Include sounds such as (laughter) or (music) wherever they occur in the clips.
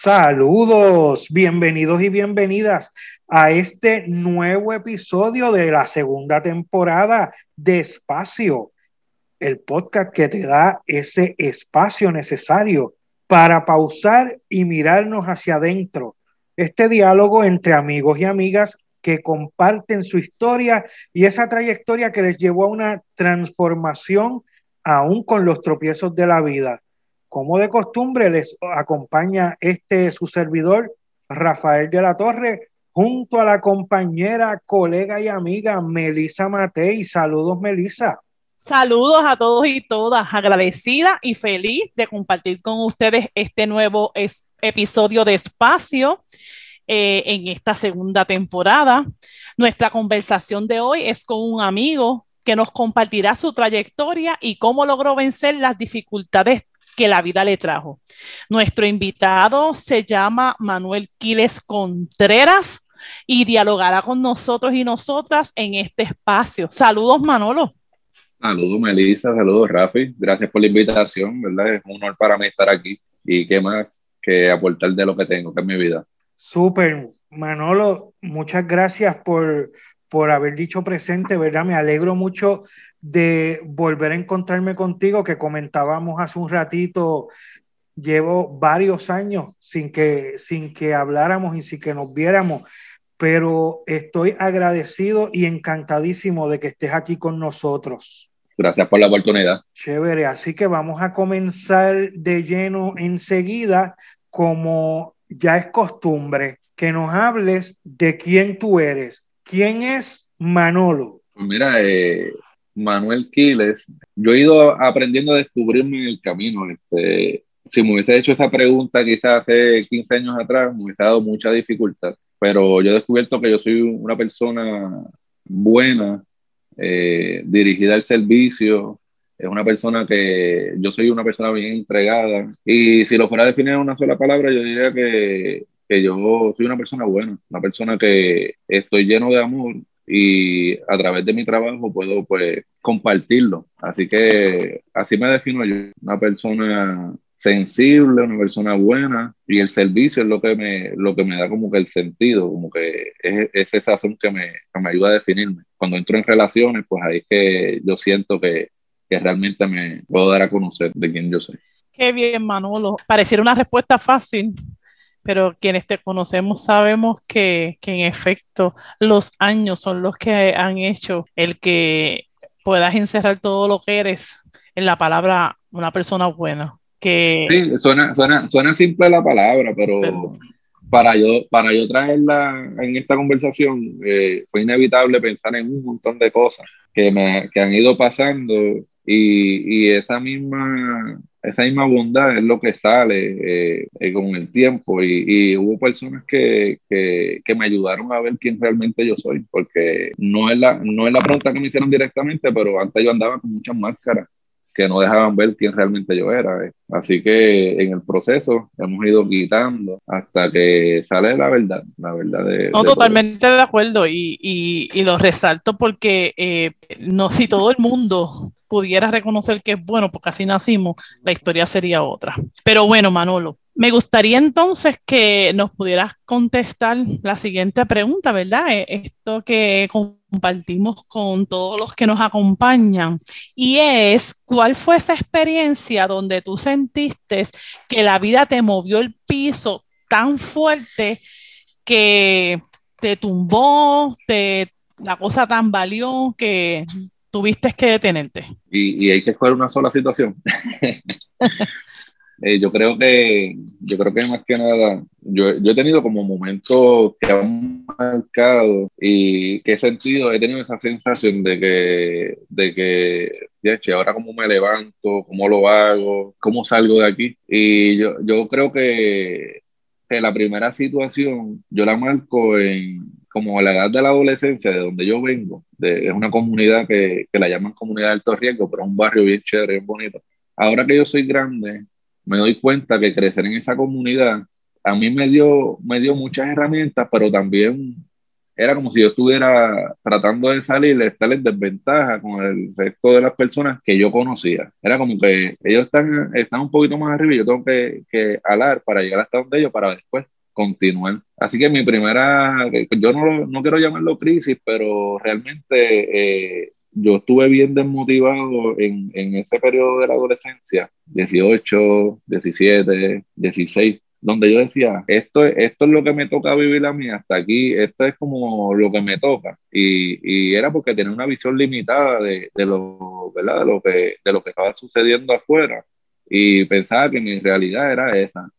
Saludos, bienvenidos y bienvenidas a este nuevo episodio de la segunda temporada de Espacio, el podcast que te da ese espacio necesario para pausar y mirarnos hacia adentro. Este diálogo entre amigos y amigas que comparten su historia y esa trayectoria que les llevó a una transformación aún con los tropiezos de la vida. Como de costumbre, les acompaña este su servidor, Rafael de la Torre, junto a la compañera, colega y amiga Melisa Matei. Saludos, Melisa. Saludos a todos y todas, agradecida y feliz de compartir con ustedes este nuevo episodio de Espacio eh, en esta segunda temporada. Nuestra conversación de hoy es con un amigo que nos compartirá su trayectoria y cómo logró vencer las dificultades que la vida le trajo. Nuestro invitado se llama Manuel Quiles Contreras y dialogará con nosotros y nosotras en este espacio. Saludos, Manolo. Saludos, Melissa. Saludos, Rafi. Gracias por la invitación, ¿verdad? Es un honor para mí estar aquí y qué más que aportar de lo que tengo, que es mi vida. Súper, Manolo. Muchas gracias por, por haber dicho presente, ¿verdad? Me alegro mucho de volver a encontrarme contigo, que comentábamos hace un ratito, llevo varios años sin que, sin que habláramos y sin que nos viéramos, pero estoy agradecido y encantadísimo de que estés aquí con nosotros. Gracias por la oportunidad. Chévere, así que vamos a comenzar de lleno enseguida, como ya es costumbre, que nos hables de quién tú eres. ¿Quién es Manolo? Pues mira, eh, Manuel Quiles, yo he ido aprendiendo a descubrirme en el camino. Este, si me hubiese hecho esa pregunta quizás hace 15 años atrás, me hubiese dado mucha dificultad, pero yo he descubierto que yo soy una persona buena, eh, dirigida al servicio, es una persona que yo soy una persona bien entregada y si lo fuera a definir en una sola palabra, yo diría que, que yo soy una persona buena, una persona que estoy lleno de amor y a través de mi trabajo puedo pues compartirlo. Así que así me defino yo, una persona sensible, una persona buena y el servicio es lo que me, lo que me da como que el sentido, como que es, ese sazón que me, que me ayuda a definirme. Cuando entro en relaciones, pues ahí es que yo siento que, que realmente me puedo dar a conocer de quién yo soy. Qué bien, Manolo. Pareciera una respuesta fácil, pero quienes te conocemos sabemos que, que, en efecto los años son los que han hecho el que puedas encerrar todo lo que eres en la palabra una persona buena. Que... Sí, suena, suena, suena simple la palabra, pero, para yo, para yo traerla en esta conversación eh, fue inevitable pensar en un montón de cosas que, me, que han ido pasando y, y esa misma esa misma bondad es lo que sale eh, eh, con el tiempo y, hubo personas que, que, que, me ayudaron a ver quién realmente yo soy, porque no es, la, no es la pregunta que me hicieron directamente, pero antes yo andaba con muchas máscaras que no dejaban ver quién realmente yo era. Eh. Así que en el proceso hemos ido quitando hasta que sale la verdad, la verdad de... No, totalmente de acuerdo y, y, y, lo resalto porque no si todo el mundo pudiera reconocer que es bueno, porque así nacimos, la historia sería otra. Pero bueno, Manolo, me gustaría entonces que nos pudieras contestar la siguiente pregunta, ¿verdad? E, esto que compartimos con todos los que nos acompañan, y es, ¿cuál fue esa experiencia donde tú sentiste que la vida te movió el piso tan fuerte que te tumbó, te, la cosa tan valió que tuviste que detenerte. Y, y hay que escoger una sola situación. (laughs) eh, yo creo que, yo creo que más que nada, yo, yo, he tenido como momentos que han marcado y que he sentido, he tenido esa sensación de que, de que y ahora cómo me levanto, cómo lo hago, cómo salgo de aquí. Y yo, yo creo que, que la primera situación yo la marco en como a la edad de la adolescencia, de donde yo vengo, de, es una comunidad que, que la llaman comunidad de alto riesgo, pero es un barrio bien chévere, bien bonito. Ahora que yo soy grande, me doy cuenta que crecer en esa comunidad a mí me dio, me dio muchas herramientas, pero también era como si yo estuviera tratando de salir, estar en desventaja con el resto de las personas que yo conocía. Era como que ellos están, están un poquito más arriba y yo tengo que, que alar para llegar hasta donde ellos para después continuar. Así que mi primera, yo no, no quiero llamarlo crisis, pero realmente eh, yo estuve bien desmotivado en, en ese periodo de la adolescencia, 18, 17, 16 donde yo decía, esto, esto es lo que me toca vivir a mí, hasta aquí, esto es como lo que me toca. Y, y era porque tenía una visión limitada de, de, lo, ¿verdad? De, lo que, de lo que estaba sucediendo afuera. Y pensaba que mi realidad era esa.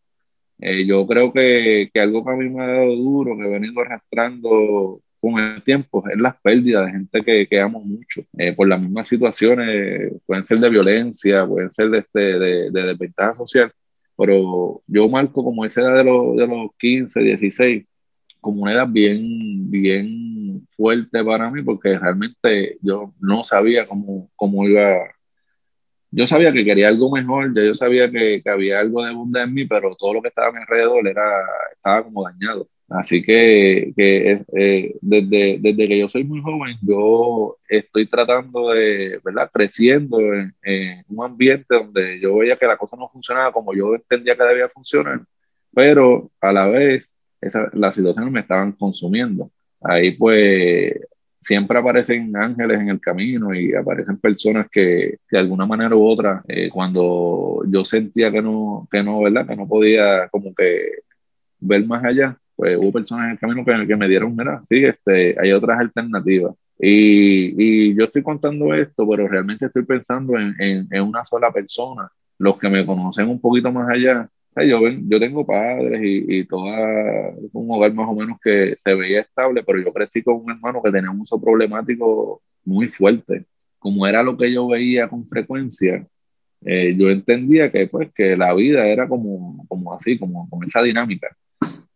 Eh, yo creo que, que, algo que a mí me ha dado duro, que he venido arrastrando con el tiempo, es las pérdidas de gente que, que amo mucho, eh, por las mismas situaciones, pueden ser de violencia, pueden ser de, este, de, de desventaja social pero yo marco como esa edad de los, de los 15, 16, como una edad bien, bien fuerte para mí, porque realmente yo no sabía cómo, cómo iba. Yo sabía que quería algo mejor, yo sabía que, que había algo de bondad en mí, pero todo lo que estaba a mi alrededor era, estaba como dañado. Así que, que eh, desde, desde, que yo soy muy joven, yo estoy tratando de, ¿verdad? Creciendo en, un ambiente donde yo veía que la cosa no funcionaba como yo entendía que debía funcionar, pero a la vez esa, las situaciones me estaban consumiendo. Ahí pues siempre aparecen ángeles en el camino y aparecen personas que de alguna manera u otra, eh, cuando yo sentía que no, que no, ¿verdad? Que no podía como que ver más allá, pues hubo personas en el camino que, me dieron, mira, sí, este, hay otras alternativas. Y, y, yo estoy contando esto, pero realmente estoy pensando en, en, en, una sola persona. Los que me conocen un poquito más allá, yo, yo tengo padres y, y toda un hogar más o menos que se veía estable, pero yo crecí con un hermano que tenía un uso problemático muy fuerte. Como era lo que yo veía con frecuencia, eh, yo entendía que, pues, que la vida era como, como así, como con esa dinámica.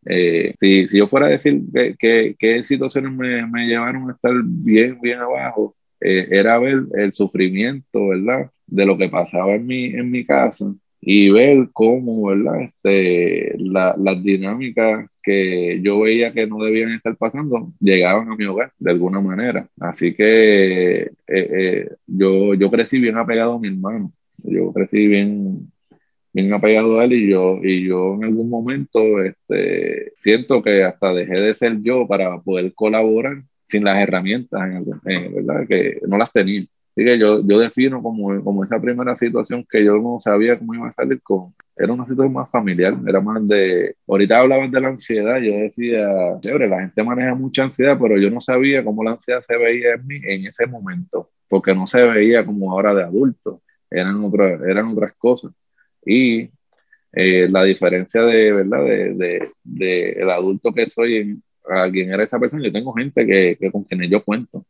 Eh, si, si, yo fuera a decir qué situaciones me, me, llevaron a estar bien, bien abajo, eh, era ver el sufrimiento, ¿verdad? De lo que pasaba en mi, en mi casa y ver cómo, ¿verdad? Este, la, las dinámicas que yo veía que no debían estar pasando llegaban a mi hogar de alguna manera. Así que eh, yo, yo crecí bien apegado a mi hermano. Yo crecí bien, bien apegado a él y yo, y yo en algún momento este, siento que hasta dejé de ser yo para poder colaborar sin las herramientas, ¿verdad? Que no las tenía. Así que yo, yo defino como, como esa primera situación que yo no sabía cómo iba a salir con, era una situación más familiar, era más de, ahorita hablaban de la ansiedad, yo decía, chévere, la gente maneja mucha ansiedad, pero yo no sabía cómo la ansiedad se veía en mí en ese momento, porque no se veía como ahora de adulto, eran, otras eran otras cosas. Y eh, la diferencia de, ¿verdad? De, de, de, el adulto que soy a quien era esa persona, yo tengo gente que, que con quien yo cuento.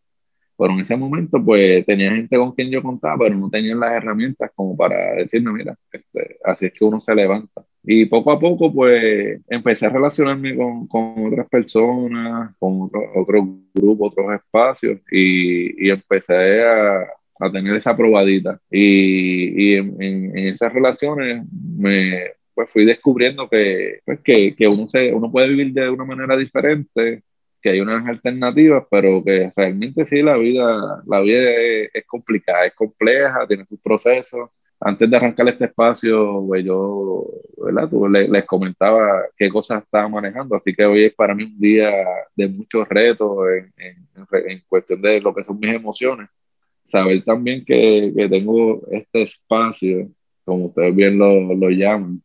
Pero en ese momento, pues tenía gente con quien yo contaba, pero no tenían las herramientas como para decirme, mira, este, así es que uno se levanta. Y poco a poco, pues empecé a relacionarme con, con otras personas, con otros otro grupos, otros espacios, y, y empecé a, a tener esa probadita. Y, y en, en, esas relaciones me pues fui descubriendo que, pues que, que, uno, se, uno puede vivir de una manera diferente, que hay unas alternativas, pero que realmente sí, la vida, la vida es, es complicada, es compleja, tiene sus procesos. Antes de arrancar este espacio, pues yo ¿verdad? Tú, les, les comentaba qué cosas estaba manejando, así que hoy es para mí un día de muchos retos en, en, en cuestión de lo que son mis emociones saber también que, que, tengo este espacio, como ustedes bien lo, lo llaman,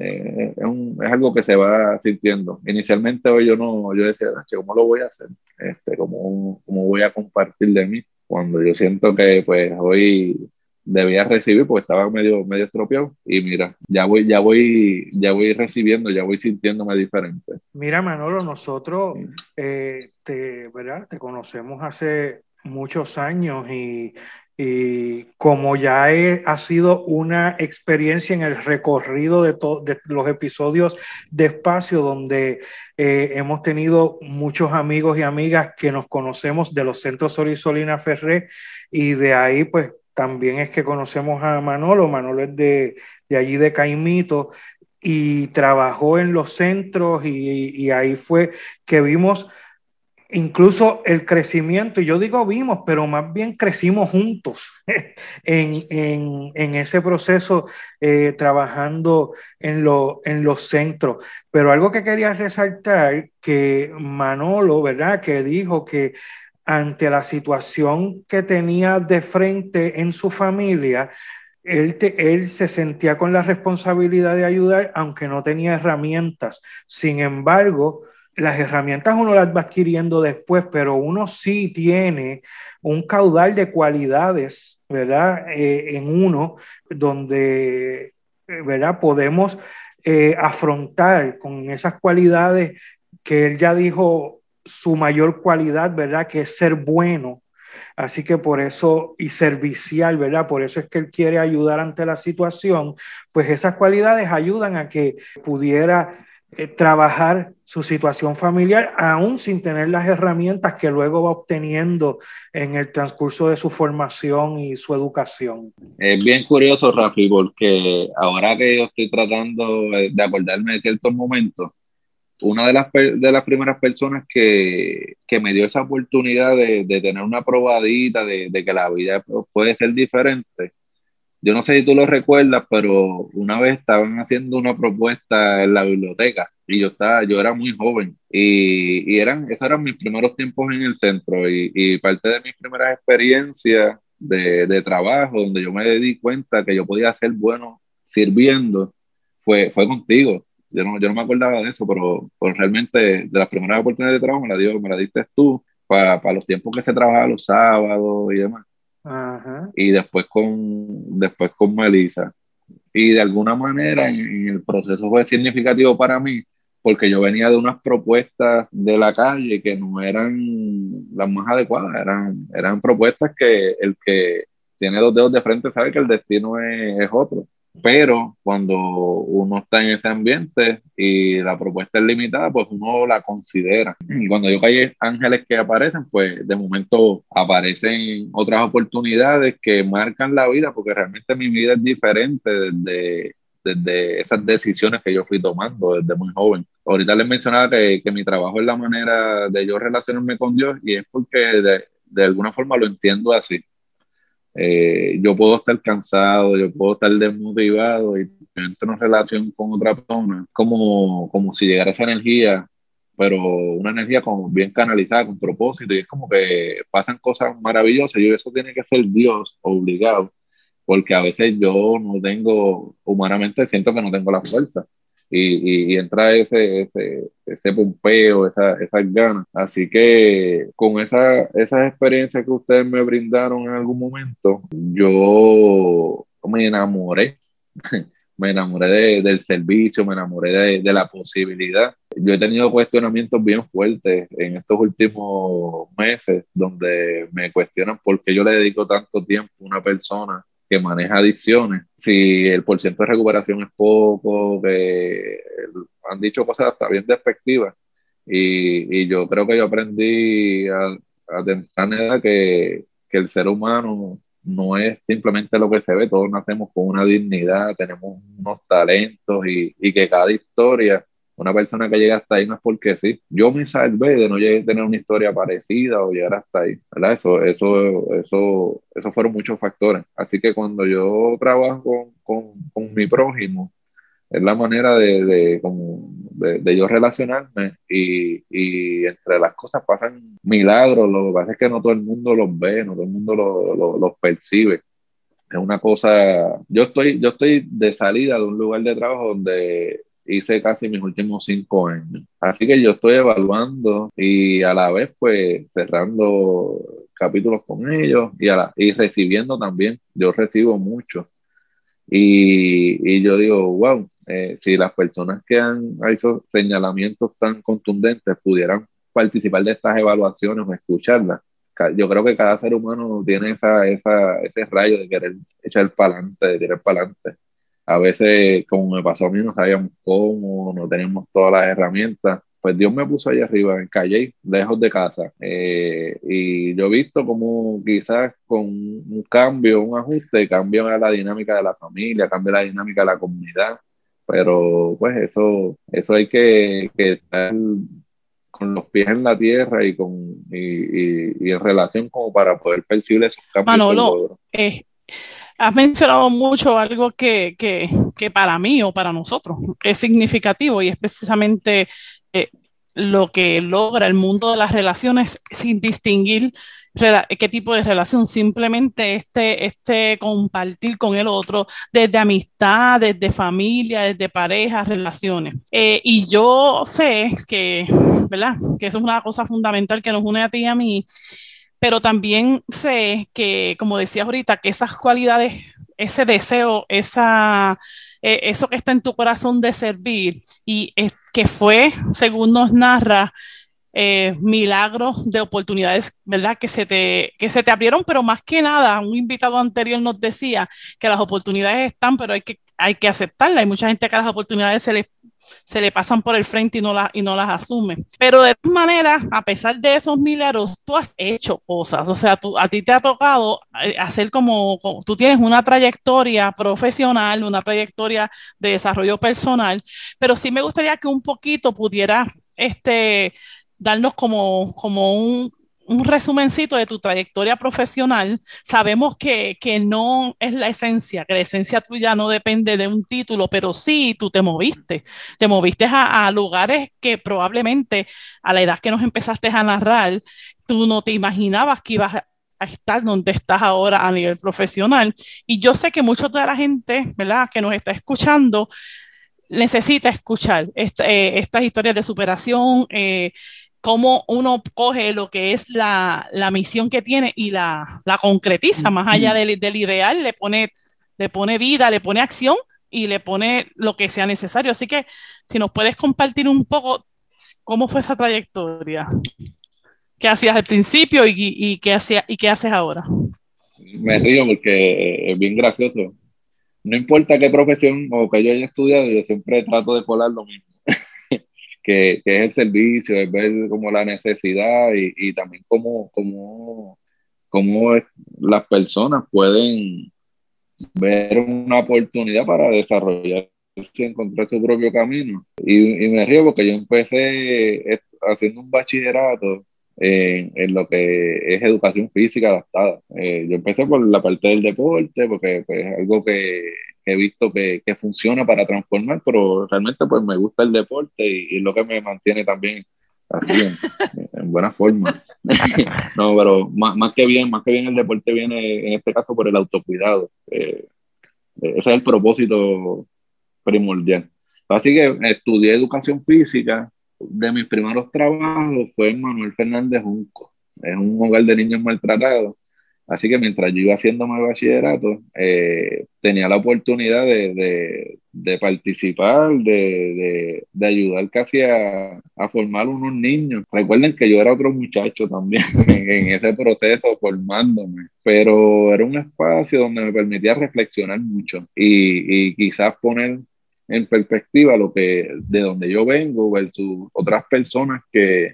eh, es, un, es, algo que se va sintiendo. Inicialmente hoy yo no, yo decía, ¿cómo lo voy a hacer? Este, ¿cómo, ¿Cómo voy a compartir de mí? Cuando yo siento que pues hoy debía recibir porque estaba medio, medio estropeado y mira, ya voy, ya voy, ya voy recibiendo, ya voy sintiéndome diferente. Mira, Manolo, nosotros eh, te, ¿verdad? te conocemos hace muchos años y, Y como ya ha sido una experiencia en el recorrido de, de los episodios de espacio donde eh, hemos tenido muchos amigos y amigas que nos conocemos de los centros Sorisolina Ferré y de ahí pues también es que conocemos a Manolo, Manolo es de, de allí de Caimito y trabajó en los centros y, y ahí fue que vimos incluso el crecimiento, y yo digo vimos, pero más bien crecimos juntos (laughs) en, en, ese proceso eh, trabajando en, lo, en los centros. Pero algo que quería resaltar, que Manolo, ¿verdad? Que dijo que ante la situación que tenía de frente en su familia, él, él, se sentía con la responsabilidad de ayudar, aunque no tenía herramientas. Sin embargo, las herramientas uno las va adquiriendo después, pero uno sí tiene un caudal de cualidades, ¿verdad? Eh, en uno donde, ¿verdad? Podemos eh, afrontar con esas cualidades que él ya dijo su mayor cualidad, ¿verdad? Que es ser bueno. Así que por eso, y servicial, ¿verdad? Por eso es que él quiere ayudar ante la situación, pues esas cualidades ayudan a que pudiera eh, trabajar su situación familiar aún sin tener las herramientas que luego va obteniendo en el transcurso de su formación y su educación. Es bien curioso, Rafi, porque ahora que yo estoy tratando de acordarme de ciertos momentos, una de las, de las primeras personas que, que me dio esa oportunidad de, de tener una probadita de, de, que la vida puede ser diferente yo no sé si tú lo recuerdas, pero una vez estaban haciendo una propuesta en la biblioteca y yo estaba, yo era muy joven y, y eran, esos eran mis primeros tiempos en el centro y, y parte de mis primeras experiencias de, de, trabajo, donde yo me di cuenta que yo podía ser bueno sirviendo, fue, fue contigo. Yo no, yo no me acordaba de eso, pero, realmente de las primeras oportunidades de trabajo me la, dio, me la diste tú para, para los tiempos que se trabajaba los sábados y demás y después con, después con Melissa. Y de alguna manera en, el proceso fue significativo para mí porque yo venía de unas propuestas de la calle que no eran las más adecuadas, eran, eran propuestas que el que tiene dos dedos de frente sabe que el destino es, es otro pero cuando uno está en ese ambiente y la propuesta es limitada, pues uno la considera. Y cuando yo hay ángeles que aparecen, pues de momento aparecen otras oportunidades que marcan la vida, porque realmente mi vida es diferente desde, desde esas decisiones que yo fui tomando desde muy joven. Ahorita les mencionaba que, que mi trabajo es la manera de yo relacionarme con Dios y es porque de, de alguna forma lo entiendo así. Eh, yo puedo estar cansado, yo puedo estar desmotivado y entro en relación con otra persona, como, como si llegara esa energía, pero una energía como bien canalizada, con propósito, y es como que pasan cosas maravillosas. y eso tiene que ser Dios obligado, porque a veces yo no tengo, humanamente siento que no tengo la fuerza y, y, entra ese, ese, ese pompeo, esa, esas ganas. Así que con esa, esas experiencias que ustedes me brindaron en algún momento, yo me enamoré. (laughs) me enamoré del servicio, me enamoré de, de, la posibilidad. Yo he tenido cuestionamientos bien fuertes en estos últimos meses donde me cuestionan por qué yo le dedico tanto tiempo a una persona que maneja adicciones, si el porcentaje de recuperación es poco, que han dicho cosas hasta bien despectivas. Y, y yo creo que yo aprendí a, a temprana edad que, que el ser humano no es simplemente lo que se ve, todos nacemos con una dignidad, tenemos unos talentos y, y que cada historia una persona que llega hasta ahí no es porque sí. Yo me salvé de no tener una historia parecida o llegar hasta ahí, ¿verdad? Eso, eso, eso, eso fueron muchos factores. Así que cuando yo trabajo con, con, mi prójimo, es la manera de, de, de, de yo relacionarme y, y, entre las cosas pasan milagros. Lo que pasa es que no todo el mundo los ve, no todo el mundo los lo, percibe es una cosa, yo estoy, yo estoy de salida de un lugar de trabajo donde hice casi mis últimos cinco años. Así que yo estoy evaluando y a la vez pues cerrando capítulos con ellos y, a la, y recibiendo también. Yo recibo mucho. Y, y yo digo, wow, eh, si las personas que han hecho señalamientos tan contundentes pudieran participar de estas evaluaciones o escucharlas, yo creo que cada ser humano tiene esa, esa, ese rayo de querer echar para adelante, de tirar para adelante. A veces, como me pasó a mí, no sabíamos cómo, no teníamos todas las herramientas. Pues Dios me puso ahí arriba, en Calle, lejos de casa. Eh, y yo he visto como quizás con un cambio, un ajuste, cambia la dinámica de la familia, cambia la dinámica de la comunidad. Pero pues eso, eso hay que, que estar con los pies en la tierra y con y, en relación como para poder percibir esos cambios. Manolo, eh, has mencionado mucho algo que, que, que, para mí o para nosotros es significativo y es precisamente eh, lo que logra el mundo de las relaciones sin distinguir qué tipo de relación, simplemente este, este compartir con el otro, desde amistad, desde familia, desde pareja, relaciones. Eh, y yo sé que, ¿verdad? Que eso es una cosa fundamental que nos une a ti y a mí, pero también sé que, como decías ahorita, que esas cualidades, ese deseo, esa, eh, eso que está en tu corazón de servir y que fue, según nos narra, eh, milagros de oportunidades, ¿verdad? Que se, te, que se te abrieron, pero más que nada, un invitado anterior nos decía que las oportunidades están, pero hay que, hay que aceptarlas. Hay mucha gente que las oportunidades se les se le pasan por el frente y no, las y no las asume. Pero de todas maneras, a pesar de esos milagros, tú has hecho cosas. O sea, tú, a ti te ha tocado eh, hacer como, como, tú tienes una trayectoria profesional, una trayectoria de desarrollo personal, pero sí me gustaría que un poquito pudiera este, darnos como, como un, un resumencito de tu trayectoria profesional. Sabemos que, que, no es la esencia, que la esencia tuya no depende de un título, pero sí tú te moviste. Te moviste a, lugares que probablemente a la edad que nos empezaste a narrar, tú no te imaginabas que ibas a estar donde estás ahora a nivel profesional. Y yo sé que mucha de la gente, ¿verdad?, que nos está escuchando, necesita escuchar eh, estas historias de superación, eh, cómo uno coge lo que es la, la misión que tiene y la, la concretiza, más allá del, del, ideal, le pone, le pone vida, le pone acción y le pone lo que sea necesario. Así que si nos puedes compartir un poco cómo fue esa trayectoria, qué hacías al principio y, y, qué, hacía, y qué haces ahora. Me río porque es bien gracioso. No importa qué profesión o que yo haya estudiado, yo siempre trato de colar lo mismo (laughs) que, es el servicio, es ver como la necesidad y, y también cómo, cómo, cómo las personas pueden ver una oportunidad para desarrollar y encontrar su propio camino. Y, me río porque yo empecé haciendo un bachillerato en, en lo que es educación física adaptada. Eh, yo empecé por la parte del deporte, porque pues, es algo que he visto que, funciona para transformar, pero realmente pues me gusta el deporte y, es lo que me mantiene también así en, (laughs) en buena forma. (laughs) no, pero más, que bien, más que bien el deporte viene en este caso por el autocuidado. Eh, ese es el propósito primordial. Así que estudié educación física. De mis primeros trabajos fue en Manuel Fernández Junco, en un hogar de niños maltratados. Así que mientras yo iba haciendo mi bachillerato, eh, tenía la oportunidad de, de, participar, de, de, ayudar casi a, a, formar unos niños. Recuerden que yo era otro muchacho también (laughs) en, en, ese proceso formándome, pero era un espacio donde me permitía reflexionar mucho y, y quizás poner en perspectiva lo que de donde yo vengo versus otras personas que,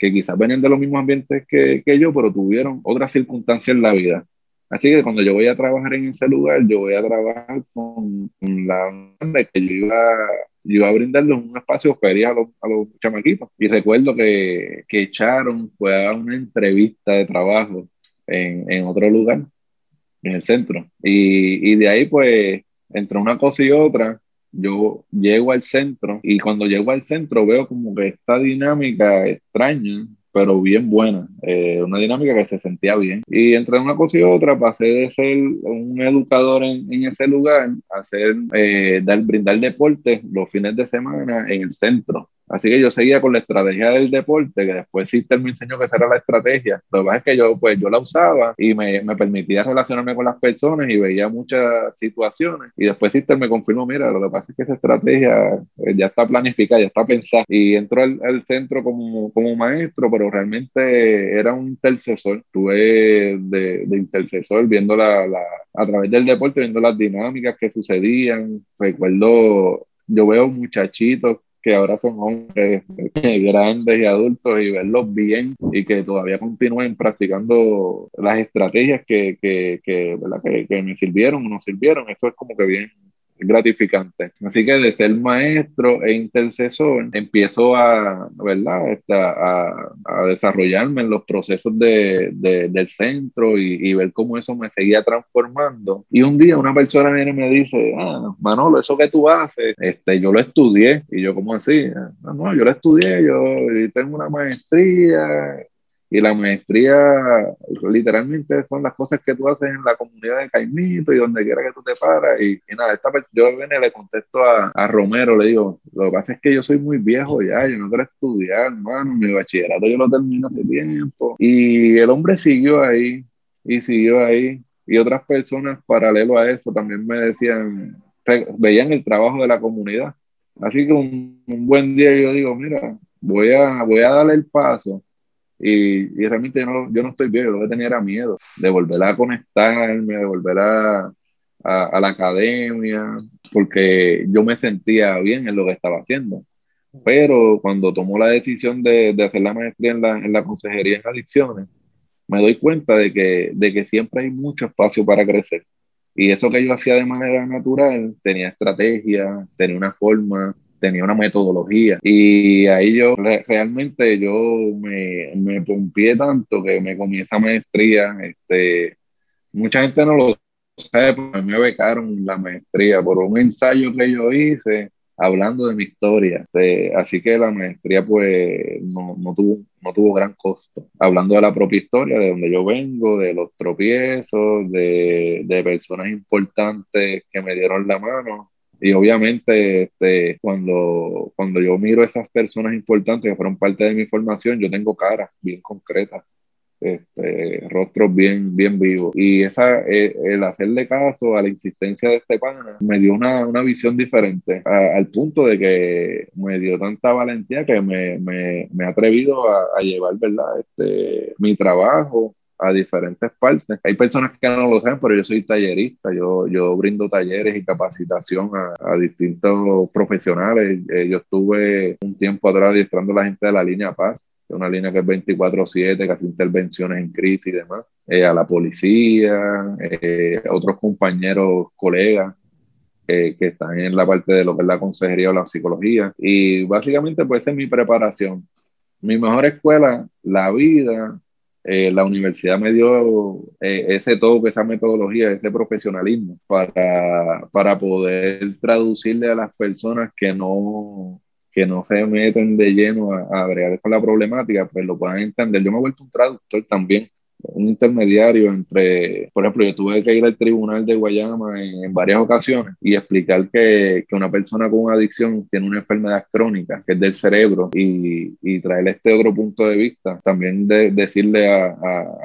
que quizás venían de los mismos ambientes que, que, yo, pero tuvieron otras circunstancias en la vida. Así que cuando yo voy a trabajar en ese lugar, yo voy a trabajar con, la la que yo iba, yo iba a brindarles un espacio feria a los, a los chamaquitos. Y recuerdo que, que echaron, fue a una entrevista de trabajo en, en otro lugar, en el centro. Y, y de ahí, pues, entre una cosa y otra, yo llego al centro y cuando llego al centro veo como que esta dinámica extraña, pero bien buena, eh, una dinámica que se sentía bien. Y entre una cosa y otra pasé de ser un educador en, en ese lugar a ser, eh, dar, brindar deporte los fines de semana en el centro. Así que yo seguía con la estrategia del deporte, que después Sister me enseñó que esa era la estrategia. Lo que pasa es que yo, pues, yo la usaba y me, me permitía relacionarme con las personas y veía muchas situaciones. Y después Sister me confirmó, mira, lo que pasa es que esa estrategia eh, ya está planificada, ya está pensada. Y entró al, al centro como, como maestro, pero realmente era un intercesor. Estuve de, de intercesor viendo la, la, a través del deporte, viendo las dinámicas que sucedían. Recuerdo, yo veo muchachitos que ahora son hombres grandes y adultos y verlos bien y que todavía continúen practicando las estrategias que, que, que, que, que me sirvieron o no sirvieron. Eso es como que bien, gratificante. Así que de ser maestro e intercesor, empiezo a, ¿verdad? a, a, desarrollarme en los procesos de, de, del centro y, y, ver cómo eso me seguía transformando. Y un día una persona viene y me dice, ah, Manolo, eso que tú haces, este, yo lo estudié. Y yo, ¿cómo así? No, no, yo lo estudié, yo tengo una maestría y la maestría, literalmente, son las cosas que tú haces en la comunidad de Caimito y donde quiera que tú te paras. Y, y nada, esta, yo y le contesto a, a, Romero, le digo, lo que pasa es que yo soy muy viejo ya, yo no quiero estudiar, hermano, mi bachillerato yo lo termino hace tiempo. Y el hombre siguió ahí, y siguió ahí. Y otras personas paralelo a eso también me decían, veían el trabajo de la comunidad. Así que un, un buen día yo digo, mira, voy a, voy a darle el paso y, y realmente yo no, yo no estoy bien, yo lo que tenía era miedo de volver a conectarme, de volver a, a, a, la academia, porque yo me sentía bien en lo que estaba haciendo. Pero cuando tomó la decisión de, de hacer la maestría en la, en la, consejería en adicciones, me doy cuenta de que, de que siempre hay mucho espacio para crecer. Y eso que yo hacía de manera natural, tenía estrategia, tenía una forma, tenía una metodología. Y ahí yo realmente yo me, me pompié tanto que me comí esa maestría, este, mucha gente no lo sabe, pero me becaron la maestría por un ensayo que yo hice hablando de mi historia, de, así que la maestría pues no, no, tuvo, no tuvo gran costo, hablando de la propia historia, de donde yo vengo, de los tropiezos, de, de personas importantes que me dieron la mano, y obviamente, este, cuando, cuando yo miro esas personas importantes que fueron parte de mi formación, yo tengo caras bien concretas, este, rostros bien, bien vivos. Y esa, eh, el hacerle caso a la insistencia de este pana me dio una, una visión diferente, al punto de que me dio tanta valentía que me, me, me atrevido a, a llevar, ¿verdad? Este, mi trabajo a diferentes partes. Hay personas que no lo saben, pero yo soy tallerista, yo, yo brindo talleres y capacitación a, a distintos profesionales. Eh, yo estuve un tiempo atrás adiestrando a la gente de la línea Paz, una línea que es 24/7, que hace intervenciones en crisis y demás, eh, a la policía, eh, otros compañeros, colegas. que están en la parte de lo que es la consejería o la psicología. Y básicamente, pues, esa es mi preparación. Mi mejor escuela, la vida, eh, la universidad me dio eh, ese toque, esa metodología, ese profesionalismo para, para poder traducirle a las personas que no, que no se meten de lleno a, a bregar con la problemática, pues lo puedan entender. Yo me he vuelto un traductor también un intermediario entre, por ejemplo, yo tuve que ir al tribunal de Guayama en, varias ocasiones y explicar que, que, una persona con adicción tiene una enfermedad crónica, que es del cerebro, y, y traerle este otro punto de vista. También de, decirle a,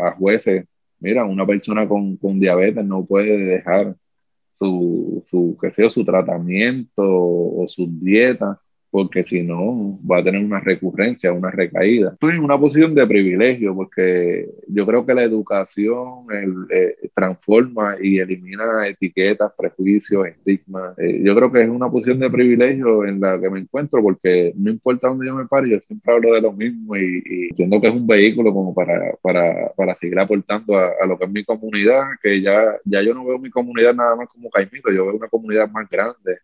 a, jueces, mira, una persona con, con diabetes no puede dejar su, su, qué sé, su tratamiento o su dieta porque si no va a tener una recurrencia, una recaída. Estoy en una posición de privilegio porque yo creo que la educación eh, transforma y elimina etiquetas, prejuicios, estigmas. Eh, yo creo que es una posición de privilegio en la que me encuentro porque no importa dónde yo me pare, yo siempre hablo de lo mismo y, y que es un vehículo como para, para, para seguir aportando a, a, lo que es mi comunidad, que ya, ya yo no veo mi comunidad nada más como Caimito, yo veo una comunidad más grande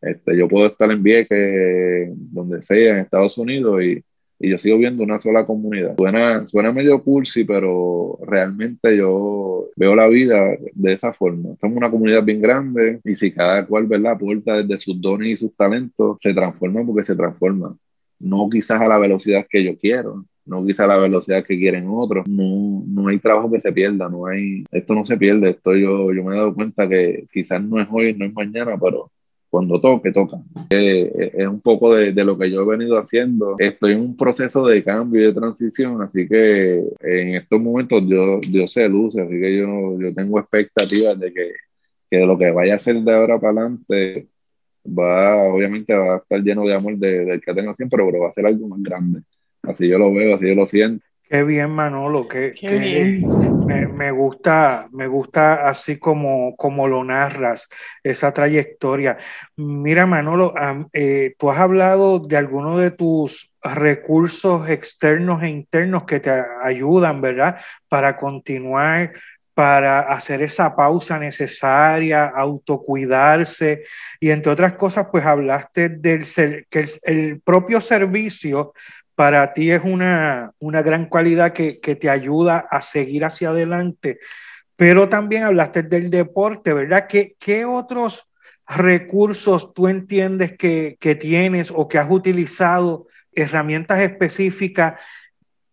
este, yo puedo estar en Vieques, donde sea, en Estados Unidos, y, y, yo sigo viendo una sola comunidad. Suena, suena medio cursi, pero realmente yo veo la vida de esa forma. Somos una comunidad bien grande y si cada cual ¿verdad? aporta desde sus dones y sus talentos, se transforma porque se transforma. No quizás a la velocidad que yo quiero, no quizás a la velocidad que quieren otros. No, no hay trabajo que se pierda, no hay, esto no se pierde. Esto yo, yo me he dado cuenta que quizás no es hoy, no es mañana, pero cuando toque, toca. Eh, es un poco de, de, lo que yo he venido haciendo. Estoy en un proceso de cambio y de transición, así que en estos momentos yo, yo sé así que yo, yo tengo expectativas de que, que lo que vaya a ser de ahora para adelante va, obviamente va a estar lleno de amor del que tengo siempre, pero va a ser algo más grande. Así yo lo veo, así yo lo siento. Qué bien, Manolo, que, Me, me, gusta, me gusta así como, como lo narras, esa trayectoria. Mira, Manolo, eh, tú has hablado de algunos de tus recursos externos e internos que te ayudan, ¿verdad? Para continuar, para hacer esa pausa necesaria, autocuidarse y entre otras cosas, pues hablaste del que el propio servicio para ti es una, gran cualidad que, te ayuda a seguir hacia adelante. Pero también hablaste del deporte, ¿verdad? ¿Qué, qué otros recursos tú entiendes que, tienes o que has utilizado, herramientas específicas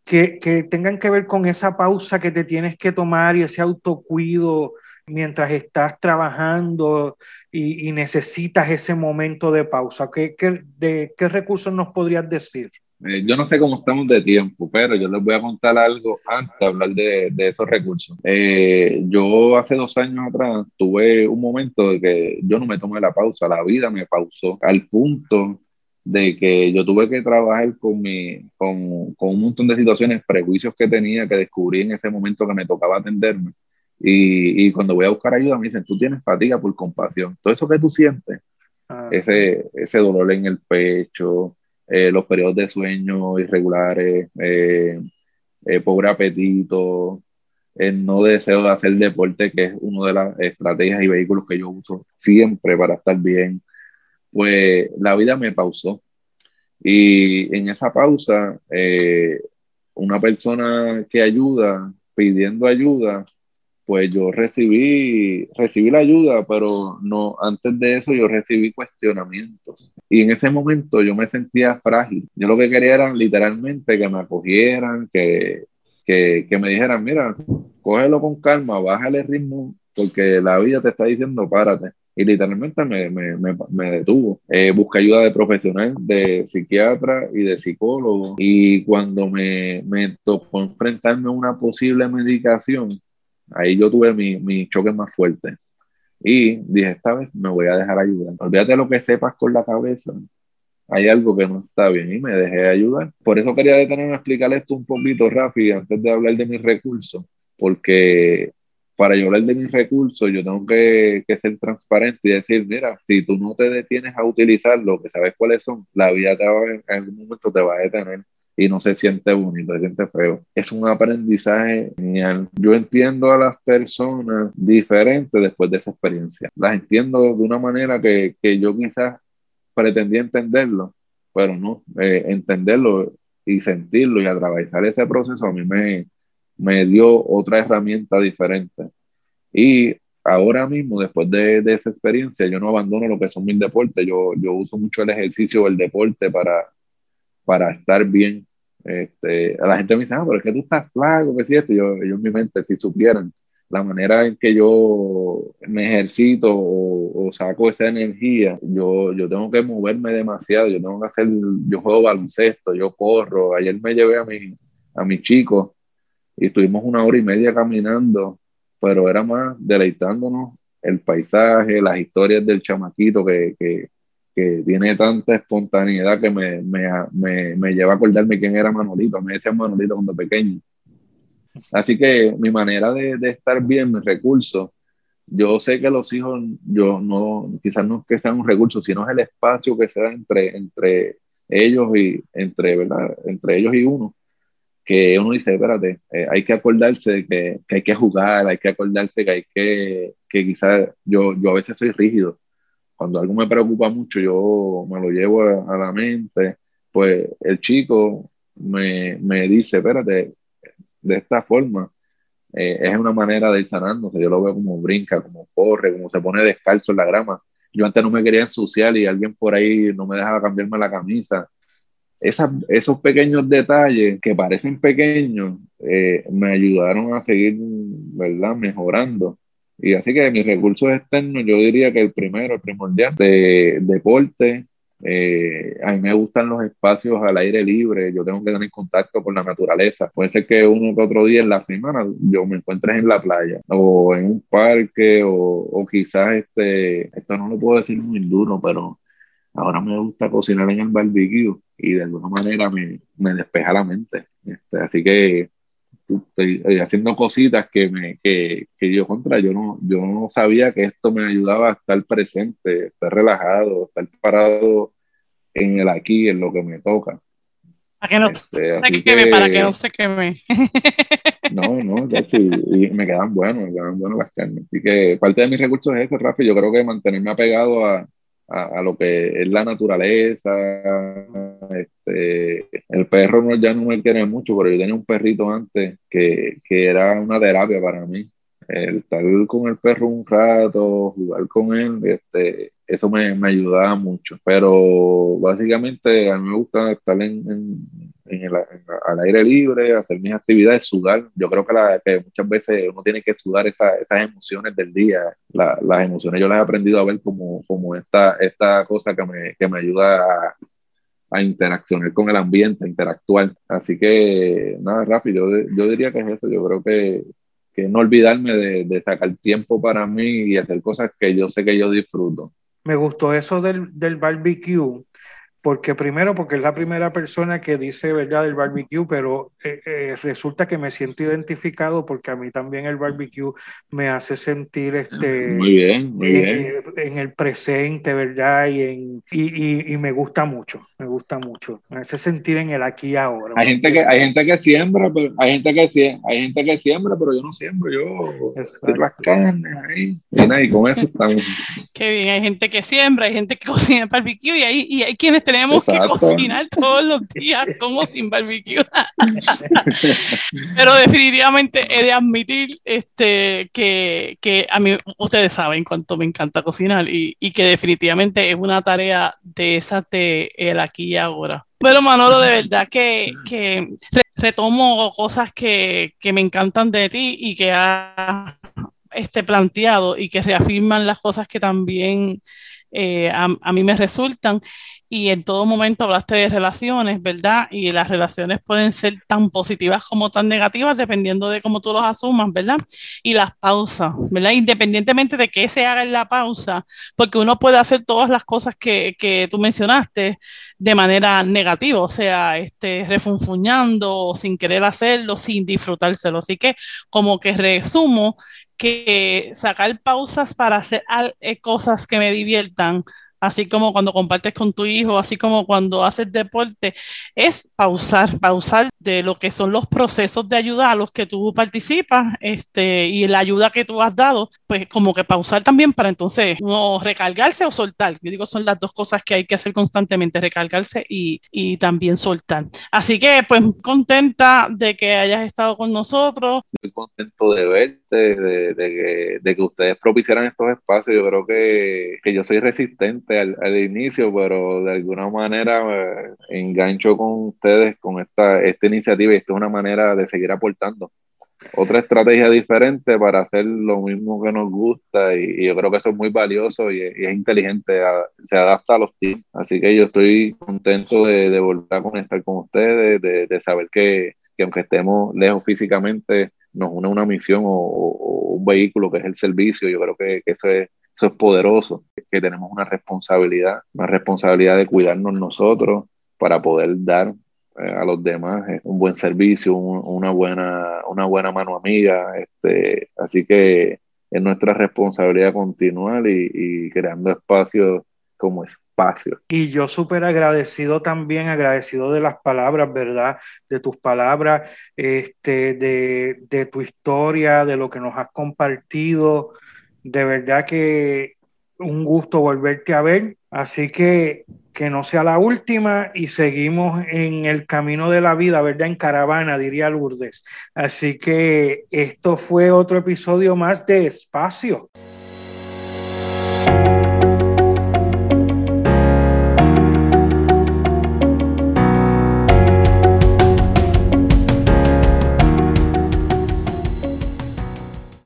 que, tengan que ver con esa pausa que te tienes que tomar y ese autocuido mientras estás trabajando y, necesitas ese momento de pausa? ¿Qué, de, ¿Qué recursos nos podrías decir? Eh, yo no sé cómo estamos de tiempo, pero yo les voy a contar algo antes de hablar de, de esos recursos. Eh, yo hace dos años atrás tuve un momento de que yo no me tomé la pausa, la vida me pausó al punto de que yo tuve que trabajar con, mi, con, con un montón de situaciones, prejuicios que tenía, que descubrí en ese momento que me tocaba atenderme. Y, y cuando voy a buscar ayuda me dicen, tú tienes fatiga por compasión. Todo eso que tú sientes, ah. ese, ese dolor en el pecho, eh, los periodos de sueño irregulares, eh, eh, pobre apetito, el no deseo de hacer deporte, que es una de las estrategias y vehículos que yo uso siempre para estar bien, pues la vida me pausó. Y en esa pausa, una persona que ayuda, pidiendo ayuda, pues yo recibí, recibí la ayuda, pero no, antes de eso yo recibí cuestionamientos. Y en ese momento yo me sentía frágil. Yo lo que quería era literalmente que me acogieran, que, que, que me dijeran, mira, cógelo con calma, bájale el ritmo, porque la vida te está diciendo párate. Y literalmente me, me, me, detuvo. Eh, busqué ayuda de profesional, de psiquiatra y de psicólogo. Y cuando me, me tocó enfrentarme a una posible medicación, Ahí yo tuve mi, mi choque más fuerte. Y dije, esta vez me voy a dejar ayudar. Olvídate lo que sepas con la cabeza. Hay algo que no está bien y me dejé ayudar. Por eso quería detenerme a explicar esto un poquito rápido antes de hablar de mis recursos. Porque para yo hablar de mis recursos, yo tengo que, que, ser transparente y decir, mira, si tú no te detienes a utilizarlo, que sabes cuáles son, la vida te va, en algún momento te va a detener y no se siente bonito, se siente feo. Es un aprendizaje genial. Yo entiendo a las personas diferentes después de esa experiencia. Las entiendo de una manera que, que yo quizás pretendía entenderlo, pero no, eh, entenderlo y sentirlo y atravesar ese proceso a mí me, me dio otra herramienta diferente. Y ahora mismo, después de, de, esa experiencia, yo no abandono lo que son mis deportes. Yo, yo uso mucho el ejercicio o el deporte para, para estar bien. Este, la gente me dice, ah, pero es que tú estás flaco, que si esto, yo, ellos en mi mente, si supieran la manera en que yo me ejercito o, saco esa energía, yo, yo tengo que moverme demasiado, yo tengo que hacer, yo juego baloncesto, yo corro, ayer me llevé a mi, a mi chico y estuvimos una hora y media caminando, pero era más deleitándonos el paisaje, las historias del chamaquito que, que, que tiene tanta espontaneidad que me, me, me, me, lleva a acordarme quién era Manolito. Me decía Manolito cuando pequeño. Así que mi manera de, de, estar bien, mis recursos, yo sé que los hijos, yo no, quizás no es que sean un recurso, sino es el espacio que se da entre, entre ellos y entre, ¿verdad? entre ellos y uno. Que uno dice, espérate, eh, hay que acordarse de que, que, hay que jugar, hay que acordarse que hay que, que quizás yo, yo a veces soy rígido cuando algo me preocupa mucho, yo me lo llevo a, la mente, pues el chico me, me, dice, espérate, de esta forma, eh, es una manera de ir sanándose, yo lo veo como brinca, como corre, como se pone descalzo en la grama. Yo antes no me quería ensuciar y alguien por ahí no me dejaba cambiarme la camisa. esos pequeños detalles que parecen pequeños eh, me ayudaron a seguir, ¿verdad? Mejorando Y así que mis recursos externos, yo diría que el primero, el primordial, de deporte, eh, a mí me gustan los espacios al aire libre, yo tengo que tener contacto con la naturaleza. Puede ser que uno que otro día en la semana yo me encuentre en la playa o en un parque o, o quizás este, esto no lo puedo decir muy duro, pero ahora me gusta cocinar en el barbecue y de alguna manera me, me despeja la mente. Este, así que estoy eh, haciendo cositas que me que, que, yo contra yo no yo no sabía que esto me ayudaba a estar presente estar relajado estar parado en el aquí en lo que me toca para que no este, se queme para que no se queme (laughs) no no de hecho, y, me quedan buenos me quedan buenos las carnes así que parte de mis recursos es eso Rafa yo creo que mantenerme apegado a a, lo que es la naturaleza. Este, el perro no, ya no me quiere mucho, pero yo tenía un perrito antes que, que era una terapia para mí. El estar con el perro un rato, jugar con él, este, eso me, me ayudaba mucho. Pero básicamente a mí me gusta estar en, en, el, al aire libre, hacer mis actividades, sudar. Yo creo que muchas veces uno tiene que sudar esa, esas emociones del día. La, las emociones yo las he aprendido a ver como, como esta, esta cosa que me, que me ayuda a, a interaccionar con el ambiente, a interactuar. Así que, nada, Rafi, yo, yo diría que es eso. Yo creo que, que no olvidarme de, de, sacar tiempo para mí y hacer cosas que yo sé que yo disfruto. Me gustó eso del, del barbecue, porque primero, porque es la primera persona que dice, ¿verdad?, del barbecue, pero eh, eh, resulta que me siento identificado porque a mí también el barbecue me hace sentir este, muy bien, muy eh, bien. en el presente, ¿verdad? Y, en, y, y, me gusta mucho, me gusta mucho, me hace sentir en el aquí y ahora. Hay gente que, hay gente que siembra, pero, hay, gente que, hay gente que siembra, pero yo no siembro, yo estoy las carnes ahí, y, y con eso estamos. Qué bien, hay gente que siembra, hay gente que cocina barbecue y hay, y hay quienes tenemos que cocinar todos los días como sin barbecue. Pero definitivamente he de admitir este, que, que, a mí, ustedes saben cuánto me encanta cocinar y, y, que definitivamente es una tarea de esa de el aquí y ahora. Pero Manolo, de verdad que, que retomo cosas que, que, me encantan de ti y que has este, planteado y que reafirman las cosas que también eh, a, a, mí me resultan y en todo momento hablaste de relaciones, ¿verdad? Y las relaciones pueden ser tan positivas como tan negativas dependiendo de cómo tú los asumas, ¿verdad? Y las pausas, ¿verdad? Independientemente de qué se haga en la pausa, porque uno puede hacer todas las cosas que, que tú mencionaste de manera negativa, o sea, este, refunfuñando sin querer hacerlo, sin disfrutárselo. Así que como que resumo que sacar pausas para hacer eh, cosas que me diviertan así como cuando compartes con tu hijo, así como cuando haces deporte, es pausar, pausar de lo que son los procesos de ayuda a los que tú participas este, y la ayuda que tú has dado, pues como que pausar también para entonces no recargarse o soltar. Yo digo, son las dos cosas que hay que hacer constantemente, recargarse y, y también soltar. Así que pues contenta de que hayas estado con nosotros. Estoy contento de verte, de, de, que, de que ustedes propiciaran estos espacios. Yo creo que, que yo soy resistente al, inicio, pero de alguna manera eh, engancho con ustedes con esta, esta iniciativa y esta es una manera de seguir aportando. Otra estrategia diferente para hacer lo mismo que nos gusta y, yo creo que eso es muy valioso y, es inteligente, se adapta a los tiempos. Así que yo estoy contento de, de volver a conectar con ustedes, de, de saber que, que, aunque estemos lejos físicamente, nos une una misión o, o, un vehículo que es el servicio. Yo creo que, que eso es eso es poderoso, que tenemos una responsabilidad, una responsabilidad de cuidarnos nosotros para poder dar eh, a los demás eh, un buen servicio, una, buena, una buena mano amiga. Este, así que es nuestra responsabilidad continuar y, y creando espacios como espacios. Y yo súper agradecido también, agradecido de las palabras, ¿verdad? De tus palabras, este, de, de tu historia, de lo que nos has compartido, de verdad que un gusto volverte a ver. Así que que no sea la última y seguimos en el camino de la vida, ¿verdad? En caravana, diría Lourdes. Así que esto fue otro episodio más de Espacio.